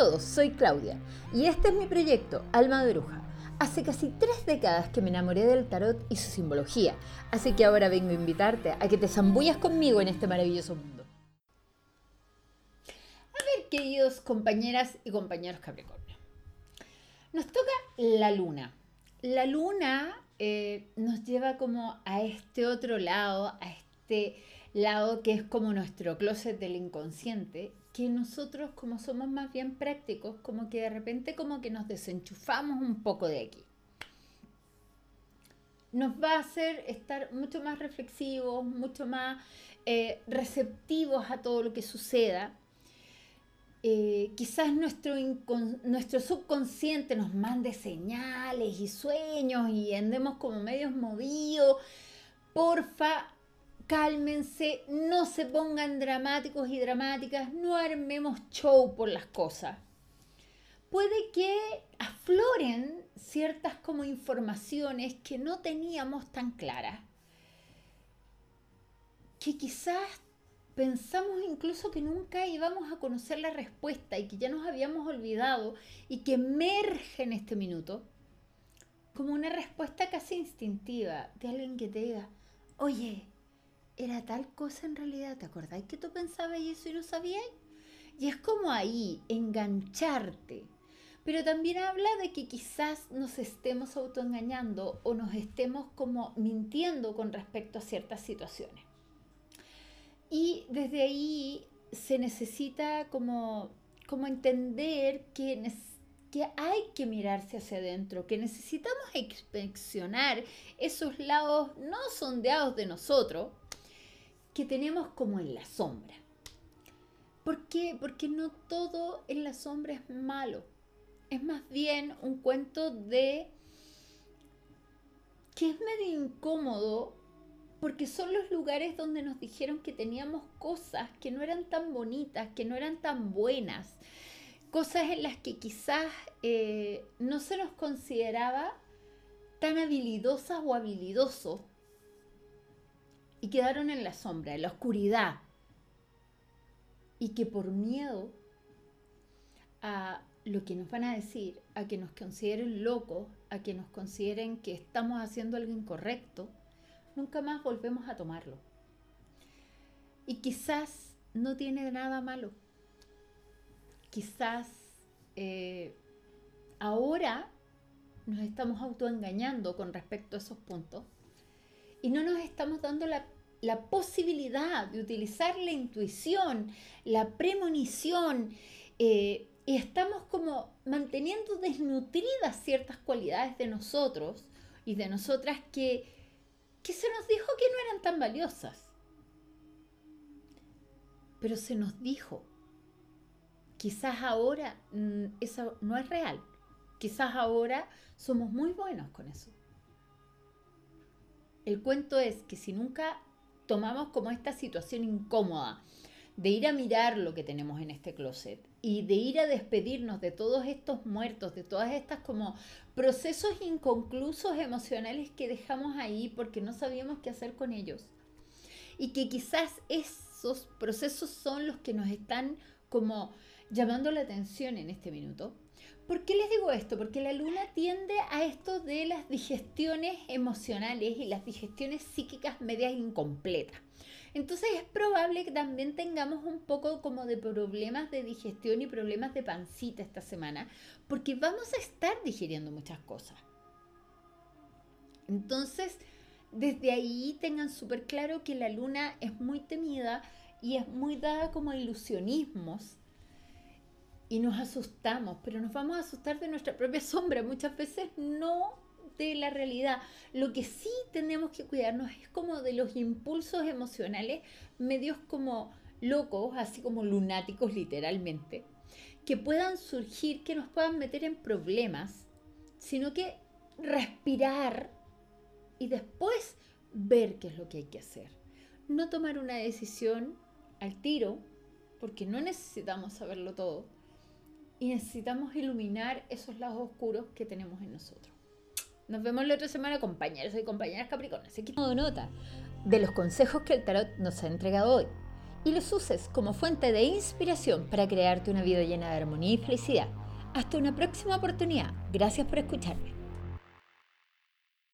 todos, soy Claudia y este es mi proyecto, Alma de Bruja. Hace casi tres décadas que me enamoré del tarot y su simbología, así que ahora vengo a invitarte a que te zambullas conmigo en este maravilloso mundo. A ver, queridos compañeras y compañeros Capricornio, nos toca la luna. La luna eh, nos lleva como a este otro lado, a este lado que es como nuestro closet del inconsciente, que nosotros como somos más bien prácticos, como que de repente como que nos desenchufamos un poco de aquí. Nos va a hacer estar mucho más reflexivos, mucho más eh, receptivos a todo lo que suceda. Eh, quizás nuestro, nuestro subconsciente nos mande señales y sueños y andemos como medios movidos. Porfa, cálmense, no se pongan dramáticos y dramáticas, no armemos show por las cosas. Puede que afloren ciertas como informaciones que no teníamos tan claras, que quizás pensamos incluso que nunca íbamos a conocer la respuesta y que ya nos habíamos olvidado y que emerge en este minuto como una respuesta casi instintiva de alguien que te diga, oye, era tal cosa en realidad. ¿Te acordáis que tú pensabas eso y no sabías? Y es como ahí, engancharte. Pero también habla de que quizás nos estemos autoengañando o nos estemos como mintiendo con respecto a ciertas situaciones. Y desde ahí se necesita como, como entender que, que hay que mirarse hacia adentro, que necesitamos inspeccionar esos lados no sondeados de nosotros, que tenemos como en la sombra. ¿Por qué? Porque no todo en la sombra es malo. Es más bien un cuento de que es medio incómodo porque son los lugares donde nos dijeron que teníamos cosas que no eran tan bonitas, que no eran tan buenas, cosas en las que quizás eh, no se nos consideraba tan habilidosas o habilidosos quedaron en la sombra, en la oscuridad. Y que por miedo a lo que nos van a decir, a que nos consideren locos, a que nos consideren que estamos haciendo algo incorrecto, nunca más volvemos a tomarlo. Y quizás no tiene nada malo. Quizás eh, ahora nos estamos autoengañando con respecto a esos puntos y no nos estamos dando la, posibilidad de utilizar la intuición, la premonición, eh, y estamos como manteniendo desnutridas ciertas cualidades de nosotros y de nosotras que, que se nos dijo que no eran tan valiosas. Pero se nos dijo, quizás ahora mm, eso no es real, quizás ahora somos muy buenos con eso. El cuento es que si nunca tomamos como esta situación incómoda de ir a mirar lo que tenemos en este closet y de ir a despedirnos de todos estos muertos, de todas estas como procesos inconclusos emocionales que dejamos ahí porque no sabíamos qué hacer con ellos. Y que quizás esos procesos son los que nos están como llamando la atención en este minuto. ¿Por qué les digo esto? Porque la luna tiende a esto de las digestiones emocionales y las digestiones psíquicas medias incompletas. Entonces es probable que también tengamos un poco como de problemas de digestión y problemas de pancita esta semana, porque vamos a estar digiriendo muchas cosas. Entonces, desde ahí tengan súper claro que la luna es muy temida y es muy dada como ilusionismos y nos asustamos, pero nos vamos a asustar de nuestra propia sombra, muchas veces no de la realidad. Lo que sí tenemos que cuidarnos es como de los impulsos emocionales medios como locos, así como lunáticos literalmente, que puedan surgir, que nos puedan meter en problemas, sino que respirar y después ver qué es lo que hay que hacer. No tomar una decisión al tiro, porque no necesitamos saberlo todo y necesitamos iluminar esos lados oscuros que tenemos en nosotros. Nos vemos la otra semana, compañeros y compañeras Capricornio. Así que tomo nota de los consejos que el tarot nos ha entregado hoy. y los uses como fuente de inspiración para crearte una vida llena de armonía y felicidad. Hasta una próxima oportunidad. Gracias por escucharme.